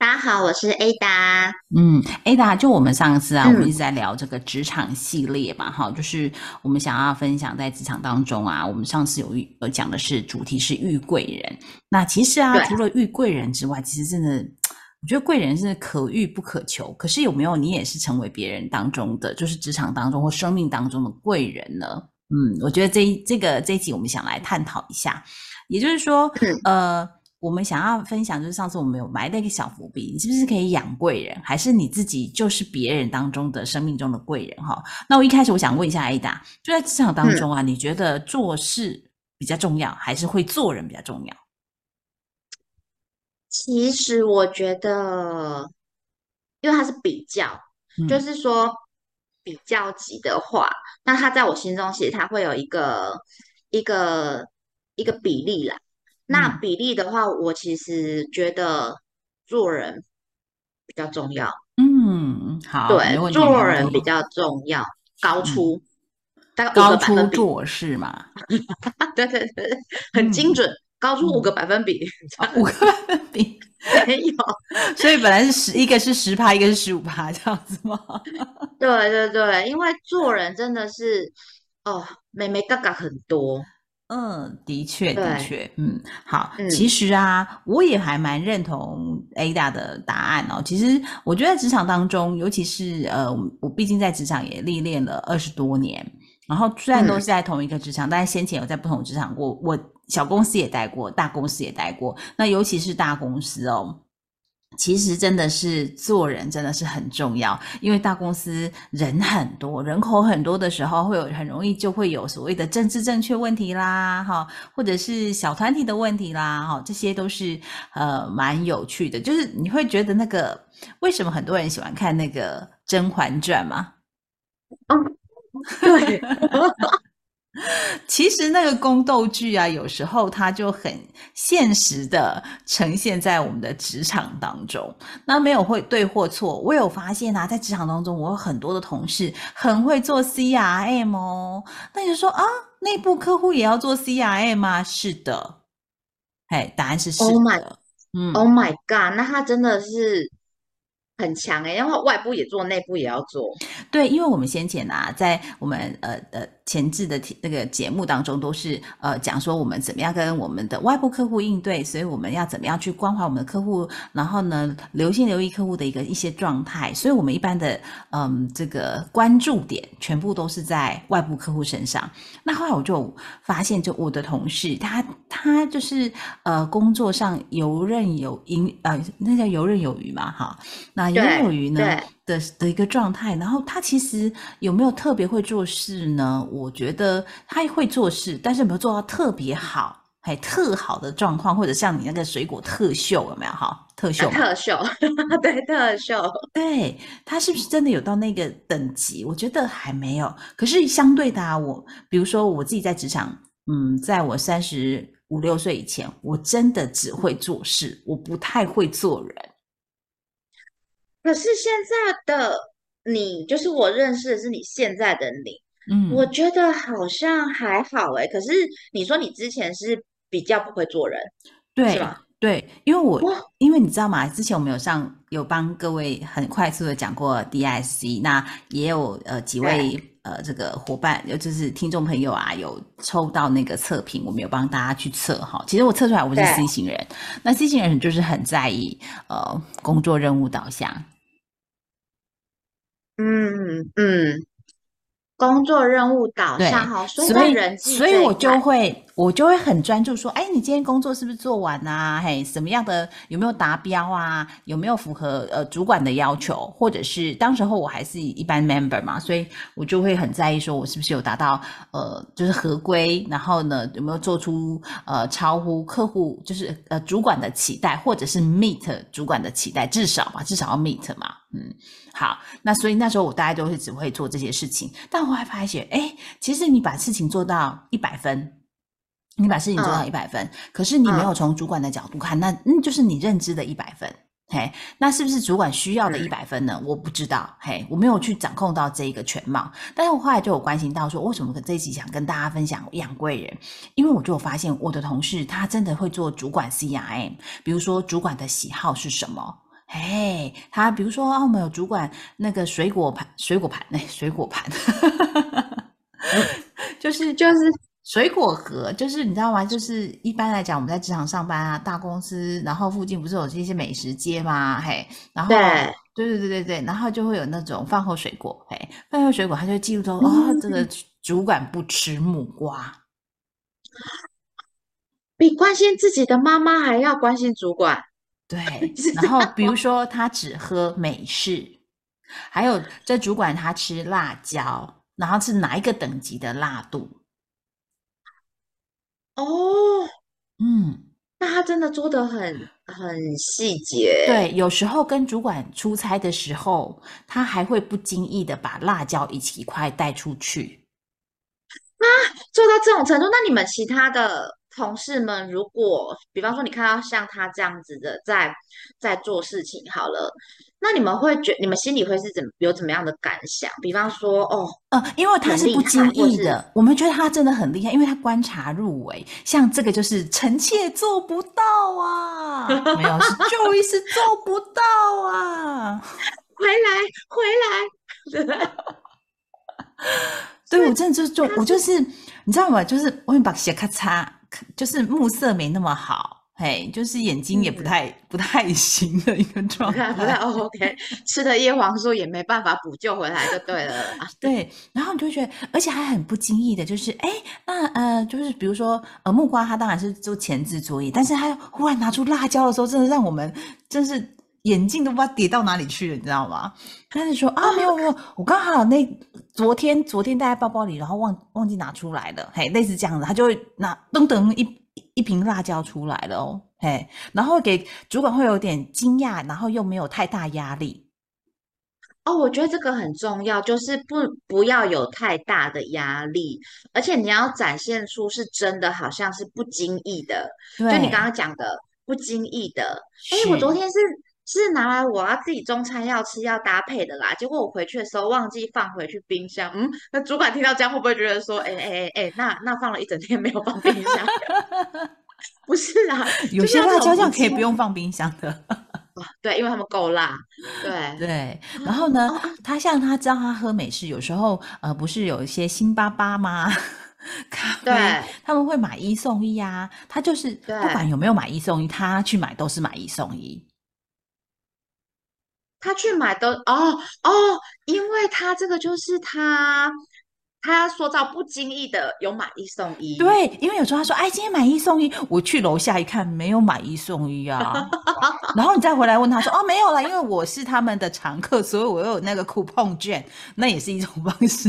大家好，我是 Ada。嗯，Ada，就我们上次啊，我们一直在聊这个职场系列嘛，哈，就是我们想要分享在职场当中啊，我们上次有遇呃讲的是主题是遇贵人。那其实啊，除了遇贵人之外，其实真的，我觉得贵人是可遇不可求。可是有没有你也是成为别人当中的，就是职场当中或生命当中的贵人呢？嗯，我觉得这这个这一集我们想来探讨一下，也就是说，呃。我们想要分享，就是上次我们有埋的一个小伏笔，你是不是可以养贵人，还是你自己就是别人当中的生命中的贵人？哈，那我一开始我想问一下 Ada，就在职场当中啊，你觉得做事比较重要，还是会做人比较重要？其实我觉得，因为它是比较，就是说比较级的话，那它在我心中其实它会有一个一个一个比例啦。那比例的话，我其实觉得做人比较重要。嗯，好，对，做人比较重要，高出大概高出做事嘛。对对对，很精准，高出五个百分比，五个百分比 没有。所以本来是十，一个是十趴，一个是十五趴，这样子吗？对对对，因为做人真的是哦，美眉嘎嘎很多。嗯，的确，的确，嗯，好，其实啊，我也还蛮认同 Ada 的答案哦。其实我觉得职场当中，尤其是呃，我毕竟在职场也历练了二十多年，然后虽然都是在同一个职场，但是先前有在不同职场过，我小公司也待过，大公司也待过，那尤其是大公司哦。其实真的是做人真的是很重要，因为大公司人很多，人口很多的时候，会有很容易就会有所谓的政治正确问题啦，哈，或者是小团体的问题啦，哈，这些都是呃蛮有趣的。就是你会觉得那个为什么很多人喜欢看那个《甄嬛传》吗？嗯，对。其实那个宫斗剧啊，有时候它就很现实的呈现在我们的职场当中。那没有会对或错，我有发现啊，在职场当中，我有很多的同事很会做 CRM 哦。那你就说啊，内部客户也要做 CRM 吗？是的，哎，答案是是的。嗯，Oh my God，那他真的是。很强哎，然后外部也做，内部也要做。对，因为我们先前啊，在我们呃呃前置的那个节目当中，都是呃讲说我们怎么样跟我们的外部客户应对，所以我们要怎么样去关怀我们的客户，然后呢留心留意客户的一个一些状态。所以我们一般的嗯这个关注点全部都是在外部客户身上。那后来我就发现，就我的同事，他他就是呃工作上游刃有余，呃那叫游刃有余嘛，哈，那。游刃有余呢的的一个状态，然后他其实有没有特别会做事呢？我觉得他会做事，但是没有做到特别好，还特好的状况，或者像你那个水果特秀有没有？哈，特秀，特秀，对，特秀，对他是不是真的有到那个等级？我觉得还没有。可是相对的，我比如说我自己在职场，嗯，在我三十五六岁以前，我真的只会做事，我不太会做人。可是现在的你，就是我认识的是你现在的你，嗯，我觉得好像还好哎。可是你说你之前是比较不会做人，对对，因为我因为你知道吗？之前我们有上有帮各位很快速的讲过 DIC，那也有呃几位呃这个伙伴，有就是听众朋友啊，有抽到那个测评，我们有帮大家去测哈。其实我测出来我是 C 型人，那 C 型人就是很在意呃工作任务导向。嗯嗯，工作任务导向哈，所以人所以我就会我就会很专注说，哎，你今天工作是不是做完啊？嘿，什么样的有没有达标啊？有没有符合呃主管的要求？或者是当时候我还是一般 member 嘛，所以我就会很在意说，我是不是有达到呃就是合规，然后呢有没有做出呃超乎客户就是呃主管的期待，或者是 meet 主管的期待，至少嘛，至少要 meet 嘛。嗯，好，那所以那时候我大概都是只会做这些事情，但后来发现，哎，其实你把事情做到一百分，你把事情做到一百分，可是你没有从主管的角度看，那那就是你认知的一百分。嘿，那是不是主管需要的一百分呢？我不知道，嘿，我没有去掌控到这一个全貌。但是我后来就有关心到说，为什么这一集想跟大家分享养贵人？因为我就发现我的同事他真的会做主管 CRM，比如说主管的喜好是什么？嘿，他比如说啊，我们有主管那个水果盘，水果盘，哎，水果盘，就是就是。水果盒就是你知道吗？就是一般来讲，我们在职场上班啊，大公司，然后附近不是有这些美食街吗？嘿，然后对对对对对对，然后就会有那种饭后水果，嘿，饭后水果，他就记录说，哦，这个主管不吃木瓜，比关心自己的妈妈还要关心主管。对，然后比如说他只喝美式，还有这主管他吃辣椒，然后是哪一个等级的辣度？哦，嗯，那他真的做的很很细节。对，有时候跟主管出差的时候，他还会不经意的把辣椒一起一块带出去。啊，做到这种程度，那你们其他的同事们，如果比方说你看到像他这样子的在在做事情，好了。那你们会觉，你们心里会是怎有怎么样的感想？比方说，哦，呃，因为他是不经意的，我们觉得他真的很厉害，因为他观察入微。像这个就是臣妾做不到啊，没有是 Joey 是做不到啊，回来回 来，对我真的就是做，我就是你知道吗？就是我把鞋咔嚓，就是目色没那么好。嘿，就是眼睛也不太 不太行的一个状态，不太 OK，吃的叶黄素也没办法补救回来，就对了。对，然后你就觉得，而且还很不经意的，就是哎，那呃，就是比如说呃，木瓜，它当然是做前置作业，但是它忽然拿出辣椒的时候，真的让我们真是眼镜都不知道跌到哪里去了，你知道吗？他就说啊，没有没有，我刚好那昨天昨天带在包包里，然后忘忘记拿出来了，嘿，类似这样子，他就会拿噔噔一。一瓶辣椒出来了哦，嘿，然后给主管会有点惊讶，然后又没有太大压力。哦，我觉得这个很重要，就是不不要有太大的压力，而且你要展现出是真的，好像是不经意的。就你刚刚讲的不经意的，哎，我昨天是是拿来我要自己中餐要吃要搭配的啦，结果我回去的时候忘记放回去冰箱。嗯，那主管听到这样会不会觉得说，哎哎哎哎，那那放了一整天没有放冰箱？不是啊，有些辣椒酱可以不用放冰箱的。对，因为他们够辣。对对，然后呢，他像他知道他喝美式，有时候呃，不是有一些星巴巴吗？咖啡他们会买一送一啊。他就是不管有没有买一送一，他去买都是买一送一。他去买的哦哦，因为他这个就是他。他说到不经意的有买一送一，对，因为有时候他说，哎，今天买一送一，我去楼下一看，没有买一送一啊，然后你再回来问他说，哦，没有了，因为我是他们的常客，所以我有那个 coupon 券，那也是一种方式。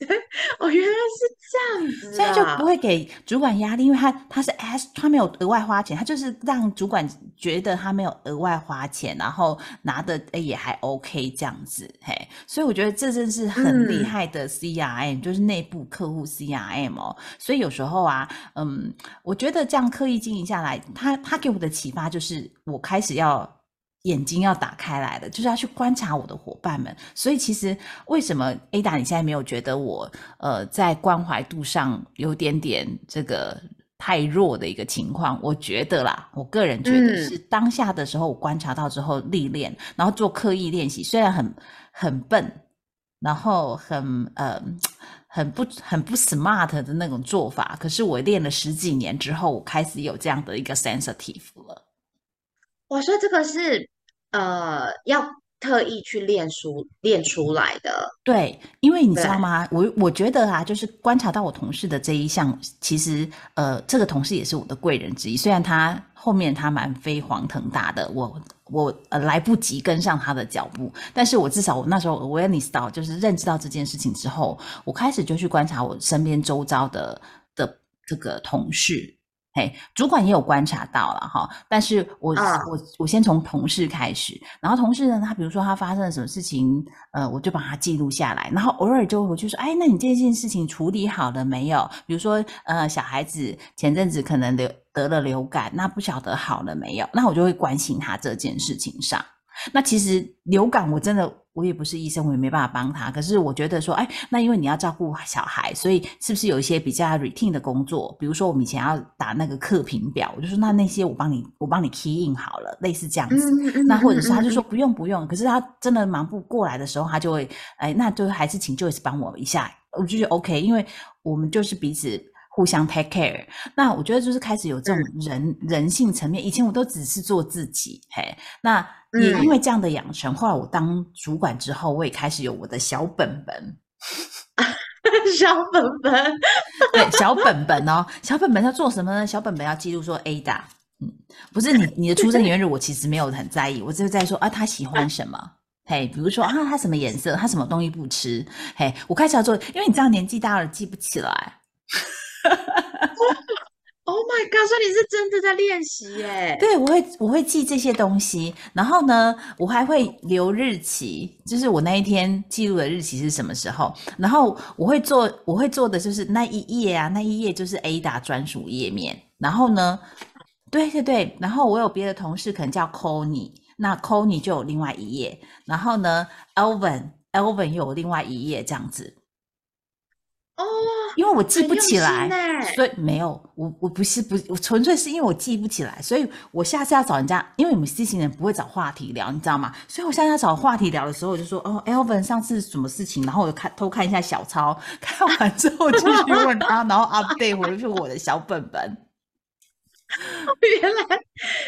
哦，原来是这样子，所以就不会给主管压力，因为他他是 S，他没有额外花钱，他就是让主管觉得他没有额外花钱，然后拿的也还 OK 这样子，嘿，所以我觉得这真是很厉害的 CRM，就是内部客户 CRM 哦。所以有时候啊，嗯，我觉得这样刻意经营下来，他他给我的启发就是，我开始要。眼睛要打开来的，就是要去观察我的伙伴们。所以其实为什么 Ada 你现在没有觉得我呃在关怀度上有点点这个太弱的一个情况？我觉得啦，我个人觉得是当下的时候我观察到之后历练，然后做刻意练习，虽然很很笨，然后很呃很不很不 smart 的那种做法，可是我练了十几年之后，我开始有这样的一个 sensitive 了。我说这个是呃要特意去练出练出来的，对，因为你知道吗？我我觉得啊，就是观察到我同事的这一项，其实呃，这个同事也是我的贵人之一。虽然他后面他蛮飞黄腾达的，我我呃来不及跟上他的脚步，但是我至少我那时候 awareness 到，就是认知到这件事情之后，我开始就去观察我身边周遭的的这个同事。嘿，主管也有观察到了哈，但是我、我我先从同事开始，然后同事呢，他比如说他发生了什么事情，呃，我就把它记录下来，然后偶尔就我就说，哎，那你这件事情处理好了没有？比如说，呃，小孩子前阵子可能流得了流感，那不晓得好了没有？那我就会关心他这件事情上。那其实流感我真的我也不是医生，我也没办法帮他。可是我觉得说，哎，那因为你要照顾小孩，所以是不是有一些比较 routine 的工作？比如说我们以前要打那个课评表，我就说那那些我帮你，我帮你 key in 好了，类似这样子。那或者是他就说不用不用，可是他真的忙不过来的时候，他就会，哎，那就还是请 Joyce 帮我一下，我就觉得 OK，因为我们就是彼此。互相 take care，那我觉得就是开始有这种人人性层面。以前我都只是做自己，嘿，那也因为这样的养成，后来我当主管之后，我也开始有我的小本本，小本本，对，小本本哦，小本本要做什么呢？小本本要记录说 Ada，嗯，不是你你的出生年月日，我其实没有很在意，我只是在说啊，他喜欢什么，嘿，比如说啊，他什么颜色，他什么东西不吃，嘿，我开始要做，因为你知道年纪大了记不起来。Oh my god！所以你是真的在练习耶？对，我会我会记这些东西，然后呢，我还会留日期，就是我那一天记录的日期是什么时候。然后我会做，我会做的就是那一页啊，那一页就是 Ada 专属页面。然后呢，对对对，然后我有别的同事可能叫 c o n y 那 c o n y 就有另外一页。然后呢，Elvin，Elvin 又有另外一页这样子。哦，因为我记不起来，所以没有我我不是不我纯粹是因为我记不起来，所以我下次要找人家，因为我们 C 型人不会找话题聊，你知道吗？所以我下次要找话题聊的时候，我就说哦，Elvin 上次什么事情，然后我就看偷看一下小抄，看完之后就去问他，然后 update 回去我的小本本。原来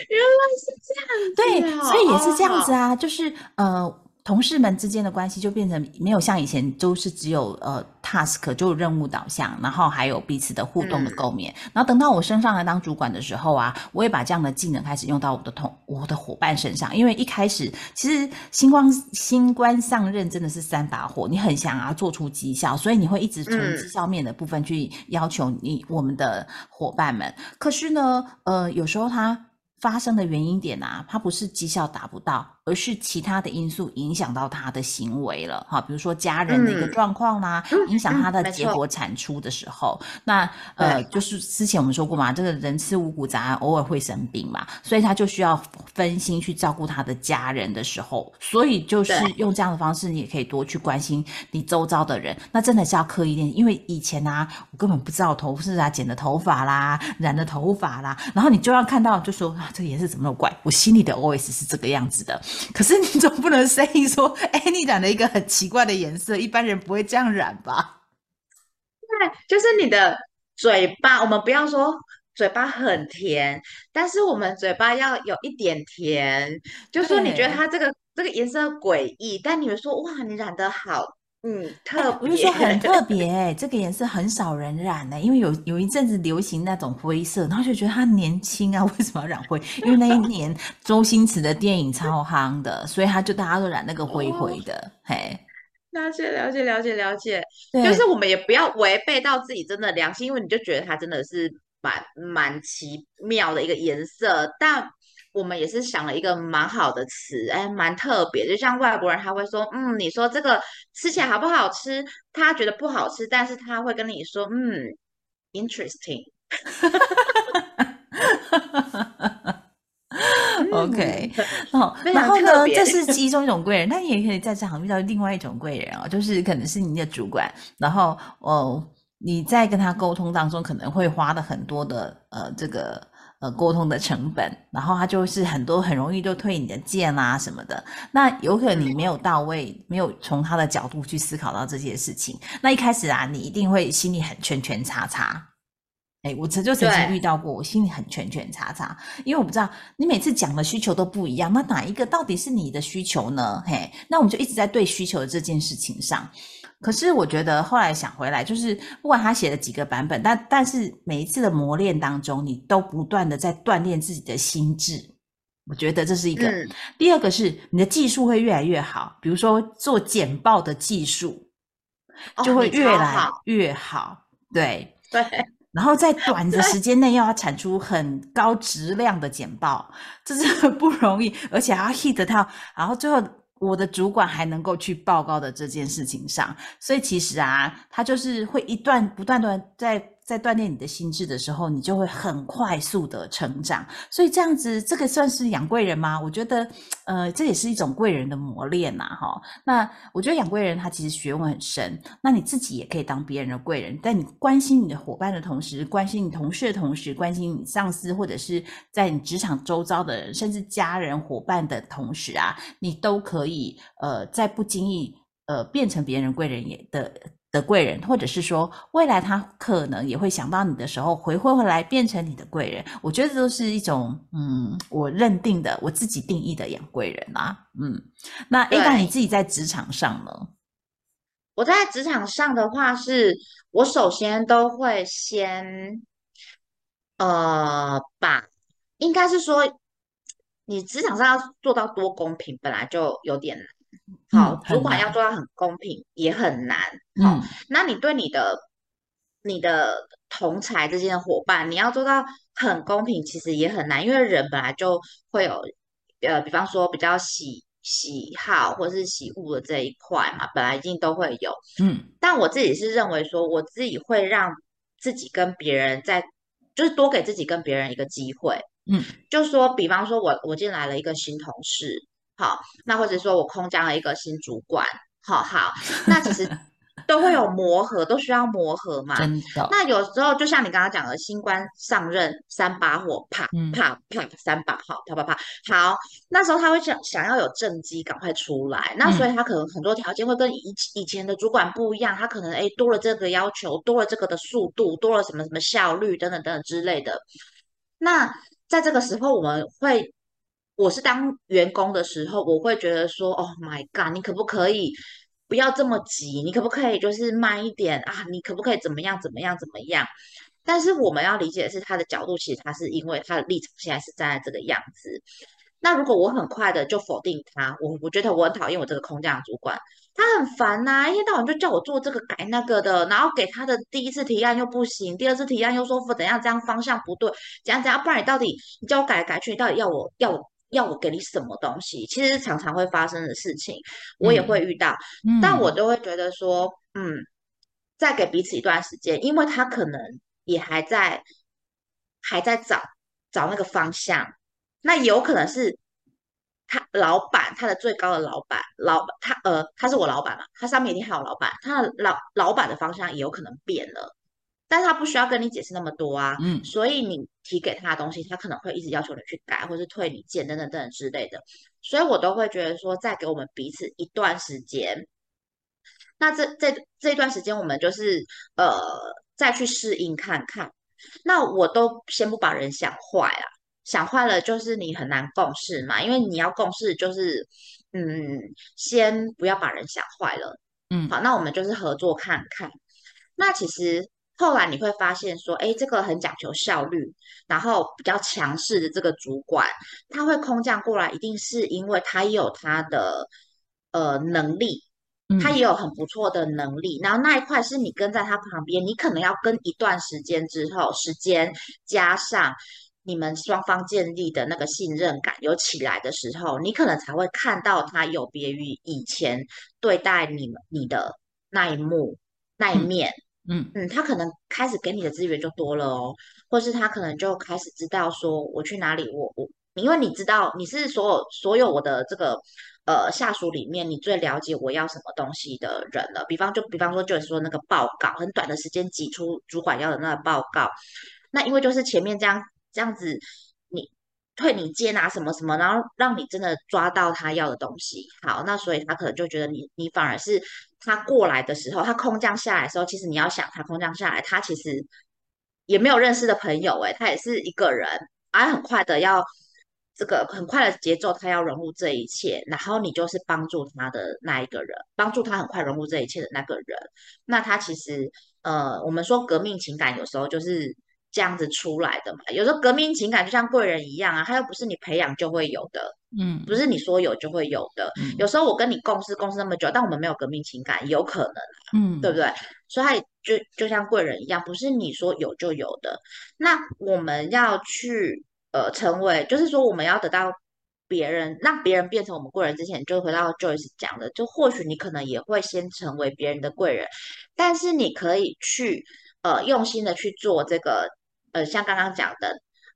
原来是这样，对，所以也是这样子啊，就是呃。同事们之间的关系就变成没有像以前都是只有呃 task 就任务导向，然后还有彼此的互动的构面。然后等到我升上来当主管的时候啊，我也把这样的技能开始用到我的同我的伙伴身上。因为一开始其实新官新官上任真的是三把火，你很想要做出绩效，所以你会一直从绩效面的部分去要求你我们的伙伴们。可是呢，呃，有时候它发生的原因点啊，它不是绩效达不到。而是其他的因素影响到他的行为了，哈，比如说家人的一个状况啦，影响他的结果产出的时候，那呃，就是之前我们说过嘛，这个人吃五谷杂，偶尔会生病嘛，所以他就需要分心去照顾他的家人的时候，所以就是用这样的方式，你也可以多去关心你周遭的人，那真的是要刻意练，因为以前啊，我根本不知道头饰啊，剪的头发啦，染的头发啦，然后你就要看到就说啊，这颜色怎么那么怪，我心里的 OS 是这个样子的。可是你总不能声音说：“ 哎，你染了一个很奇怪的颜色，一般人不会这样染吧？”对，就是你的嘴巴，我们不要说嘴巴很甜，但是我们嘴巴要有一点甜。就说你觉得它这个这个颜色诡异，但你们说哇，你染的好。嗯，特不是说很 特别，这个颜色很少人染呢，因为有有一阵子流行那种灰色，然后就觉得他年轻啊，为什么要染灰？因为那一年周星驰的电影超夯的，所以他就大家都染那个灰灰的。嘿，了解了解了解了解，就是我们也不要违背到自己真的良心，因为你就觉得它真的是蛮蛮奇妙的一个颜色，但。我们也是想了一个蛮好的词，哎，蛮特别。就像外国人他会说，嗯，你说这个吃起来好不好吃？他觉得不好吃，但是他会跟你说，嗯，interesting。OK，哦，然后呢，这是其中一种贵人，那你也可以在这行遇到另外一种贵人哦，就是可能是你的主管，然后哦，你在跟他沟通当中可能会花的很多的呃这个。呃，沟通的成本，然后他就是很多很容易就推你的剑啊什么的，那有可能你没有到位，没有从他的角度去思考到这些事情，那一开始啊，你一定会心里很圈圈叉叉。哎，我曾就曾经遇到过，我心里很圈圈叉叉，因为我不知道你每次讲的需求都不一样，那哪一个到底是你的需求呢？嘿，那我们就一直在对需求的这件事情上。可是我觉得后来想回来，就是不管他写了几个版本，但但是每一次的磨练当中，你都不断的在锻炼自己的心智。我觉得这是一个。第二个是你的技术会越来越好，比如说做简报的技术就会越来越好。对对。然后在短的时间内又要产出很高质量的简报，这是很不容易，而且还要 hit 到，然后最后我的主管还能够去报告的这件事情上，所以其实啊，他就是会一段不断的在。在锻炼你的心智的时候，你就会很快速的成长。所以这样子，这个算是养贵人吗？我觉得，呃，这也是一种贵人的磨练呐，哈。那我觉得养贵人他其实学问很深。那你自己也可以当别人的贵人，在你关心你的伙伴的同时，关心你同事的同时，关心你上司或者是在你职场周遭的人，甚至家人伙伴的同时啊，你都可以呃，在不经意呃变成别人贵人也的。的贵人，或者是说未来他可能也会想到你的时候，回馈回来变成你的贵人。我觉得都是一种，嗯，我认定的，我自己定义的养贵人啊。嗯，那 A 大你自己在职场上呢？我在职场上的话，是我首先都会先，呃，把应该是说，你职场上要做到多公平，本来就有点难。好，主管要做到很公平也很难。好，那你对你的你的同才之间的伙伴，你要做到很公平，其实也很难，因为人本来就会有呃，比方说比较喜喜好或是喜恶的这一块嘛，本来一定都会有。嗯，但我自己是认为说，我自己会让自己跟别人在，就是多给自己跟别人一个机会。嗯，就说比方说我我进来了一个新同事。好，那或者说我空降了一个新主管，好好，那其实都会有磨合，都需要磨合嘛。真的。那有时候就像你刚刚讲的，新官上任三把火，啪啪啪三把，好啪啪啪。好，那时候他会想想要有政绩赶快出来，那所以他可能很多条件会跟以以前的主管不一样，他可能哎多了这个要求，多了这个的速度，多了什么什么效率等等等等之类的。那在这个时候，我们会。我是当员工的时候，我会觉得说：“Oh my god，你可不可以不要这么急？你可不可以就是慢一点啊？你可不可以怎么样怎么样怎么样？”但是我们要理解的是，他的角度其实他是因为他的立场现在是站在这个样子。那如果我很快的就否定他，我我觉得我很讨厌我这个空降主管，他很烦呐，一天到晚就叫我做这个改那个的，然后给他的第一次提案又不行，第二次提案又说怎样这样方向不对，怎样怎样，不然你到底你叫我改来改去，你到底要我要我？要我给你什么东西，其实常常会发生的事情，我也会遇到，但我都会觉得说，嗯，再给彼此一段时间，因为他可能也还在还在找找那个方向，那有可能是他老板，他的最高的老板，老他呃，他是我老板嘛，他上面一定还有老板，他的老老板的方向也有可能变了。但是他不需要跟你解释那么多啊，嗯，所以你提给他的东西，他可能会一直要求你去改，或是退你件等等等等之类的，所以我都会觉得说，再给我们彼此一段时间，那这这这段时间我们就是呃再去适应看看，那我都先不把人想坏啊，想坏了就是你很难共事嘛，因为你要共事就是嗯，先不要把人想坏了，嗯，好，那我们就是合作看看，那其实。后来你会发现说，哎，这个很讲求效率，然后比较强势的这个主管，他会空降过来，一定是因为他有他的呃能力，他也有很不错的能力。然后那一块是你跟在他旁边，你可能要跟一段时间之后，时间加上你们双方建立的那个信任感有起来的时候，你可能才会看到他有别于以前对待你们你的那一幕那一面。嗯嗯嗯，他可能开始给你的资源就多了哦，或是他可能就开始知道说我去哪里，我我，因为你知道你是所有所有我的这个呃下属里面，你最了解我要什么东西的人了。比方就比方说就是说那个报告，很短的时间挤出主管要的那个报告，那因为就是前面这样这样子，退你接拿什么什么，然后让你真的抓到他要的东西，好，那所以他可能就觉得你你反而是。他过来的时候，他空降下来的时候，其实你要想，他空降下来，他其实也没有认识的朋友，诶，他也是一个人，而很快的要这个很快的节奏，他要融入这一切，然后你就是帮助他的那一个人，帮助他很快融入这一切的那个人。那他其实，呃，我们说革命情感有时候就是这样子出来的嘛。有时候革命情感就像贵人一样啊，他又不是你培养就会有的，嗯，不是你说有就会有的。嗯有时候我跟你共事共事那么久，但我们没有革命情感，有可能啊，嗯，对不对？所以他就就像贵人一样，不是你说有就有的。那我们要去呃成为，就是说我们要得到别人，让别人变成我们贵人之前，就回到 Joyce 讲的，就或许你可能也会先成为别人的贵人，但是你可以去呃用心的去做这个呃像刚刚讲的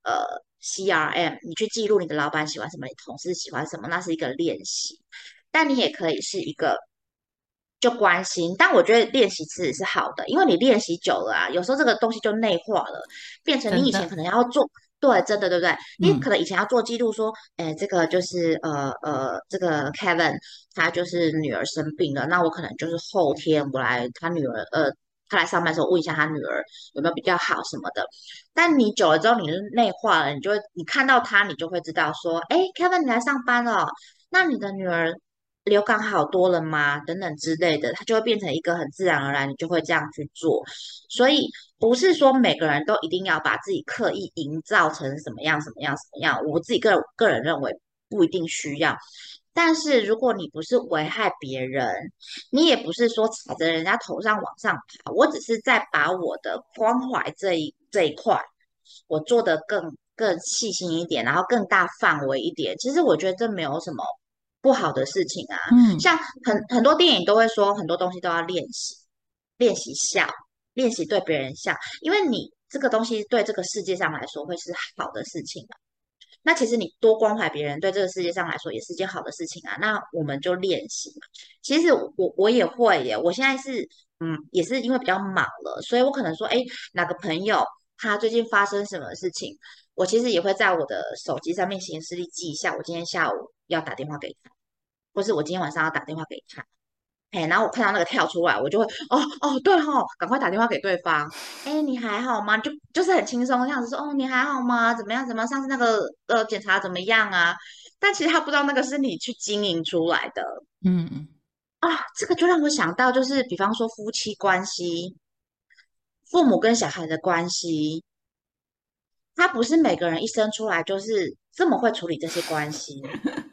呃 CRM，你去记录你的老板喜欢什么，你同事喜欢什么，那是一个练习。但你也可以是一个就关心，但我觉得练习其实是好的，因为你练习久了啊，有时候这个东西就内化了，变成你以前可能要做，对，真的对不对？你可能以前要做记录，说，哎，这个就是呃呃，这个 Kevin 他就是女儿生病了，那我可能就是后天我来他女儿呃。他来上班的时候问一下他女儿有没有比较好什么的，但你久了之后，你内化了，你就会你看到他，你就会知道说，哎，Kevin 你来上班了，那你的女儿流感好多了吗？等等之类的，他就会变成一个很自然而然，你就会这样去做。所以不是说每个人都一定要把自己刻意营造成什么样、什么样、什么样。我自己个个人认为不一定需要。但是如果你不是危害别人，你也不是说踩着人家头上往上爬，我只是在把我的关怀这一这一块，我做的更更细心一点，然后更大范围一点。其实我觉得这没有什么。不好的事情啊，嗯，像很很多电影都会说很多东西都要练习，练习笑，练习对别人笑，因为你这个东西对这个世界上来说会是好的事情啊。那其实你多关怀别人，对这个世界上来说也是件好的事情啊。那我们就练习嘛。其实我我也会耶，我现在是嗯，也是因为比较忙了，所以我可能说，哎，哪个朋友他最近发生什么事情，我其实也会在我的手机上面行事历记一下，我今天下午要打电话给他。或是我今天晚上要打电话给他，哎，然后我看到那个跳出来，我就会哦哦对哈，赶快打电话给对方。哎，你还好吗？就就是很轻松这样子说，哦，你还好吗？怎么样？怎么样？上次那个呃检查怎么样啊？但其实他不知道那个是你去经营出来的。嗯啊，这个就让我想到，就是比方说夫妻关系，父母跟小孩的关系，他不是每个人一生出来就是这么会处理这些关系。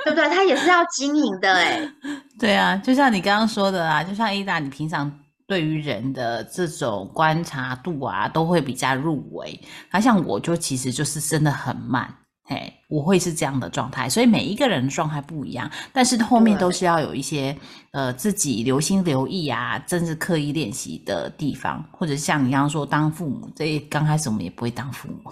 对不对？他也是要经营的哎。对啊，就像你刚刚说的啊，就像 Ada，你平常对于人的这种观察度啊，都会比较入微。那像我就其实就是真的很慢，嘿，我会是这样的状态。所以每一个人的状态不一样，但是后面都是要有一些呃自己留心留意啊，真是刻意练习的地方，或者像你刚刚说当父母，这刚开始我们也不会当父母。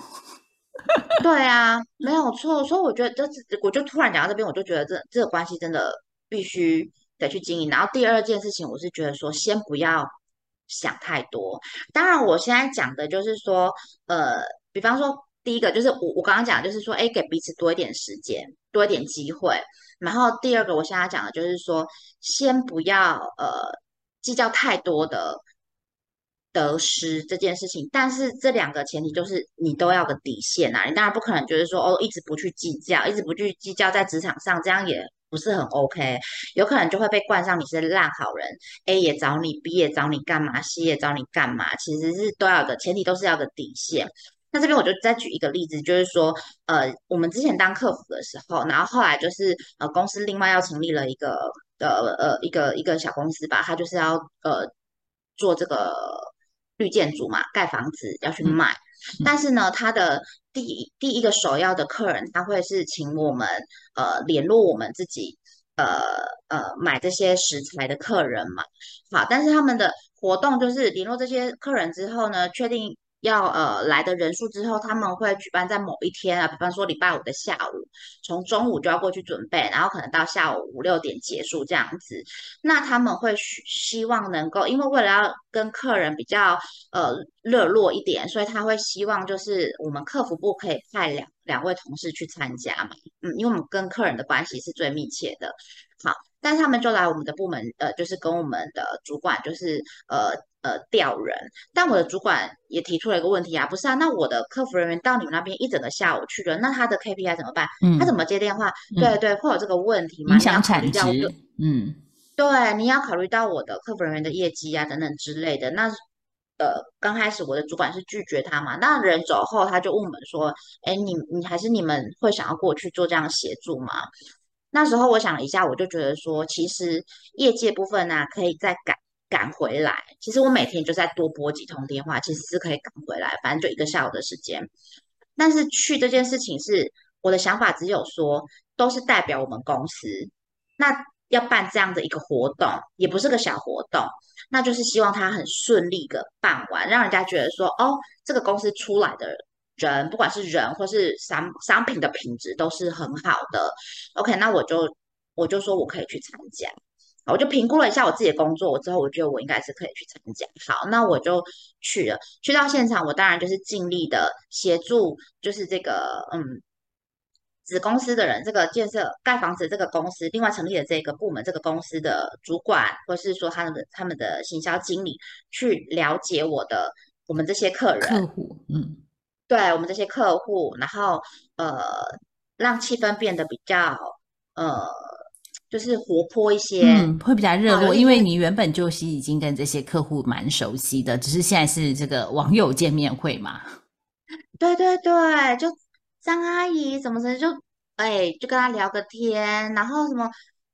对啊，没有错。所以我觉得这，我就突然讲到这边，我就觉得这这个关系真的必须得去经营。然后第二件事情，我是觉得说，先不要想太多。当然，我现在讲的就是说，呃，比方说，第一个就是我我刚刚讲，就是说，哎，给彼此多一点时间，多一点机会。然后第二个，我现在讲的就是说，先不要呃计较太多的。得失这件事情，但是这两个前提就是你都要个底线啊，你当然不可能就是说哦一直不去计较，一直不去计较在职场上，这样也不是很 OK，有可能就会被冠上你是烂好人，A 也找你，B 也找你干嘛，C 也找你干嘛，其实是都要个前提都是要个底线。那这边我就再举一个例子，就是说呃我们之前当客服的时候，然后后来就是呃公司另外要成立了一个呃呃一个一个小公司吧，他就是要呃做这个。绿建筑嘛，盖房子要去卖，但是呢，他的第第一个首要的客人，他会是请我们呃联络我们自己呃呃买这些食材的客人嘛。好，但是他们的活动就是联络这些客人之后呢，确定。要呃来的人数之后，他们会举办在某一天啊，比方说礼拜五的下午，从中午就要过去准备，然后可能到下午五六点结束这样子。那他们会希希望能够，因为为了要跟客人比较呃热络一点，所以他会希望就是我们客服部可以派两两位同事去参加嘛，嗯，因为我们跟客人的关系是最密切的。好，但是他们就来我们的部门，呃，就是跟我们的主管就是呃。呃，调人，但我的主管也提出了一个问题啊，不是啊，那我的客服人员到你们那边一整个下午去了，那他的 KPI 怎么办？嗯，他怎么接电话？对对，会有这个问题吗？影响产值。嗯，对，你要考虑到我的客服人员的业绩啊等等之类的。那呃刚开始我的主管是拒绝他嘛，那人走后他就问我们说，哎，你你还是你们会想要过去做这样协助吗？那时候我想了一下，我就觉得说，其实业界部分呢，可以再赶赶回来。其实我每天就再多拨几通电话，其实是可以赶回来，反正就一个下午的时间。但是去这件事情是我的想法，只有说都是代表我们公司，那要办这样的一个活动，也不是个小活动，那就是希望他很顺利的办完，让人家觉得说，哦，这个公司出来的。人不管是人或是商商品的品质都是很好的，OK，那我就我就说我可以去参加，我就评估了一下我自己的工作我之后，我觉得我应该是可以去参加。好，那我就去了，去到现场，我当然就是尽力的协助，就是这个嗯子公司的人，这个建设盖房子这个公司，另外成立的这个部门，这个公司的主管，或是说他们的他们的行销经理，去了解我的我们这些客人客户，嗯。对我们这些客户，然后呃，让气氛变得比较呃，就是活泼一些，嗯，会比较热络。因为你原本就是已经跟这些客户蛮熟悉的，只是现在是这个网友见面会嘛。对对对，就张阿姨怎么怎么就哎，就跟他聊个天，然后什么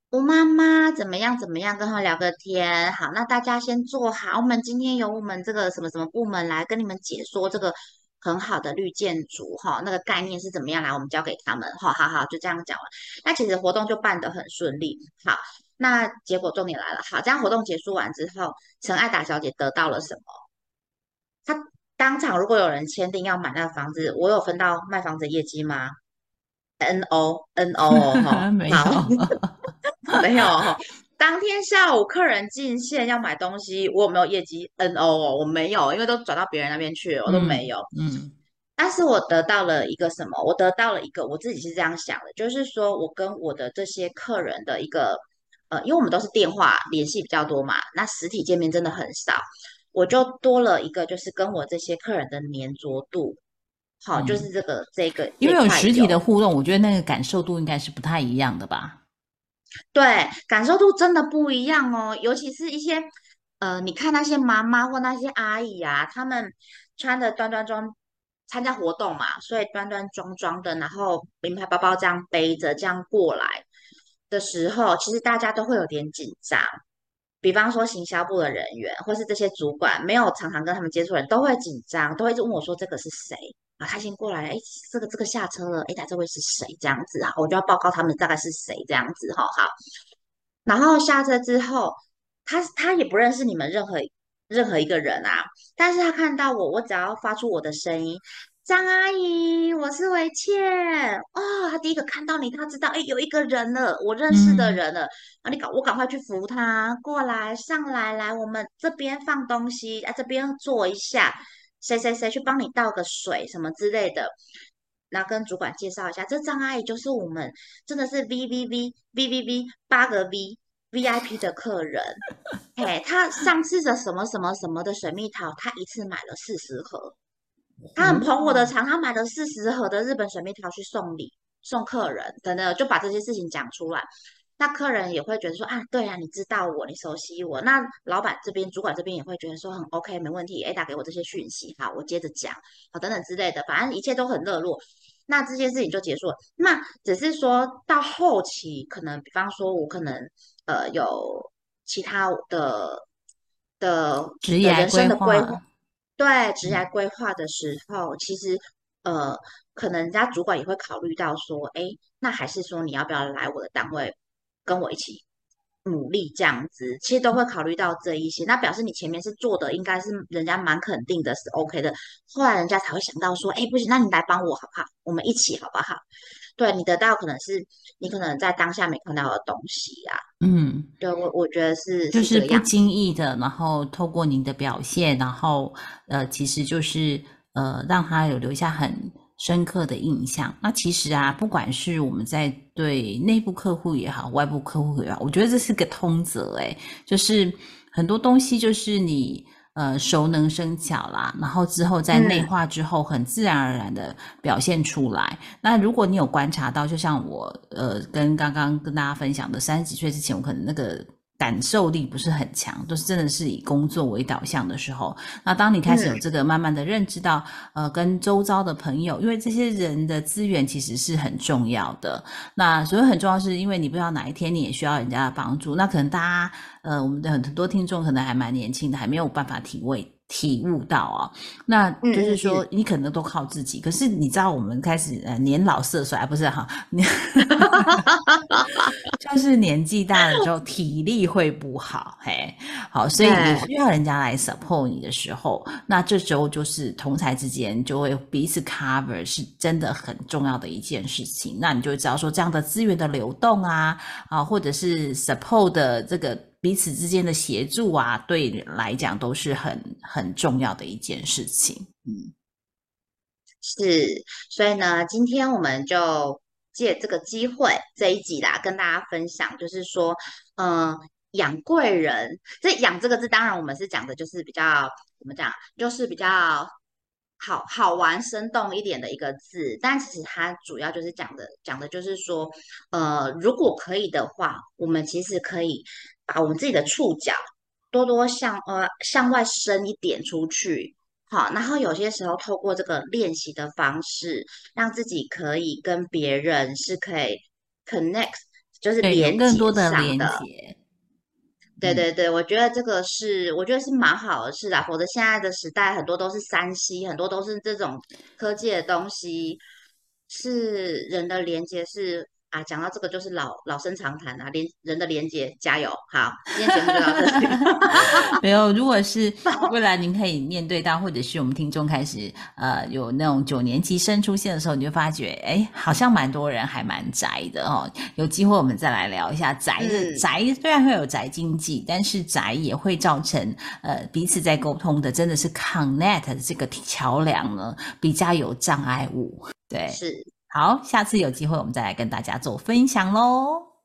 吴妈妈怎么样怎么样，跟他聊个天。好，那大家先坐好，我们今天由我们这个什么什么部门来跟你们解说这个。很好的绿建筑哈，那个概念是怎么样来？我们交给他们，好好好，就这样讲了。那其实活动就办得很顺利。好，那结果重点来了。好，这样活动结束完之后，陈爱达小姐得到了什么？她当场如果有人签订要买那个房子，我有分到卖房子业绩吗？N O N O 哈，没有，没有哈。当天下午客人进线要买东西，我有没有业绩 N O 哦？我没有，因为都转到别人那边去了，我都没有。嗯，但是我得到了一个什么？我得到了一个，我自己是这样想的，就是说我跟我的这些客人的一个，呃，因为我们都是电话联系比较多嘛，那实体见面真的很少，我就多了一个，就是跟我这些客人的粘着度，好，就是这个这个，因为有实体的互动，我觉得那个感受度应该是不太一样的吧。对，感受度真的不一样哦，尤其是一些，呃，你看那些妈妈或那些阿姨啊，她们穿的端端庄，参加活动嘛，所以端端庄庄的，然后名牌包包这样背着这样过来的时候，其实大家都会有点紧张。比方说行销部的人员，或是这些主管，没有常常跟他们接触人，都会紧张，都会一直问我说：“这个是谁？”啊，他先过来，哎，这个这个下车了，哎，他这位是谁？这样子啊，我就要报告他们大概是谁这样子，哈，好。然后下车之后，他他也不认识你们任何任何一个人啊，但是他看到我，我只要发出我的声音，张阿姨，我是维倩，哦，他第一个看到你，他知道，哎，有一个人了，我认识的人了，啊，你赶我赶快去扶他过来，上来，来，我们这边放东西，啊，这边坐一下。谁谁谁去帮你倒个水什么之类的，然后跟主管介绍一下，这张阿姨就是我们真的是 V V V V V V 八个 V V I P 的客人，哎，他上次的什么什么什么的水蜜桃，他一次买了四十盒，他很捧我的场，他买了四十盒的日本水蜜桃去送礼送客人，等等，就把这些事情讲出来。那客人也会觉得说啊，对啊，你知道我，你熟悉我。那老板这边、主管这边也会觉得说很 OK，没问题。A 打给我这些讯息，好，我接着讲，好，等等之类的，反正一切都很热络。那这件事情就结束了。那只是说到后期，可能比方说，我可能呃有其他的的职业人生的规划，对职业规划的时候，其实呃，可能人家主管也会考虑到说，哎，那还是说你要不要来我的单位？跟我一起努力这样子，其实都会考虑到这一些。那表示你前面是做的，应该是人家蛮肯定的，是 OK 的。后来人家才会想到说，哎，不行，那你来帮我好不好？我们一起好不好？对你得到可能是你可能在当下没看到的东西啊。嗯，对我我觉得是就是不经意的，然后透过您的表现，然后呃，其实就是呃，让他有留下很。深刻的印象。那其实啊，不管是我们在对内部客户也好，外部客户也好，我觉得这是个通则。诶就是很多东西就是你呃熟能生巧啦，然后之后在内化之后，很自然而然的表现出来。那如果你有观察到，就像我呃跟刚刚跟大家分享的，三十几岁之前，我可能那个感受力不是很强，都是真的是以工作为导向的时候，那当你开始有这个慢慢的认知到，呃，跟周遭的朋友，因为这些人的资源其实是很重要的。那所以很重要，是因为你不知道哪一天你也需要人家的帮助。那可能大家，呃，我们的很多听众可能还蛮年轻的，还没有办法体会。体悟到啊，那就是说你可能都靠自己，可是你知道我们开始呃年老色衰不是哈，就是年纪大了之后体力会不好，嘿，好，所以你需要人家来 support 你的时候，那这时候就是同才之间就会彼此 cover，是真的很重要的一件事情。那你就会知道说这样的资源的流动啊，啊，或者是 support 的这个。彼此之间的协助啊，对来讲都是很很重要的一件事情。嗯，是，所以呢，今天我们就借这个机会这一集啦，跟大家分享，就是说，嗯，养贵人。这“养”这个字，当然我们是讲的，就是比较怎么讲，就是比较好好玩、生动一点的一个字。但其实它主要就是讲的，讲的就是说，呃，如果可以的话，我们其实可以。把我们自己的触角多多向呃向外伸一点出去，好，然后有些时候透过这个练习的方式，让自己可以跟别人是可以 connect，就是连更多的连接。对对对，我觉得这个是我觉得是蛮好的事啦，否则现在的时代很多都是三 C，很多都是这种科技的东西，是人的连接是。啊，讲到这个就是老老生常谈啊，连人的连接，加油！好，今天节目就到这里。没有，如果是 未来您可以面对到，或者是我们听众开始呃有那种九年级生出现的时候，你就发觉，哎，好像蛮多人还蛮宅的哦。有机会我们再来聊一下宅的宅，虽然会有宅经济，但是宅也会造成呃彼此在沟通的，真的是 connect 这个桥梁呢比较有障碍物。对，是。好，下次有机会我们再来跟大家做分享喽。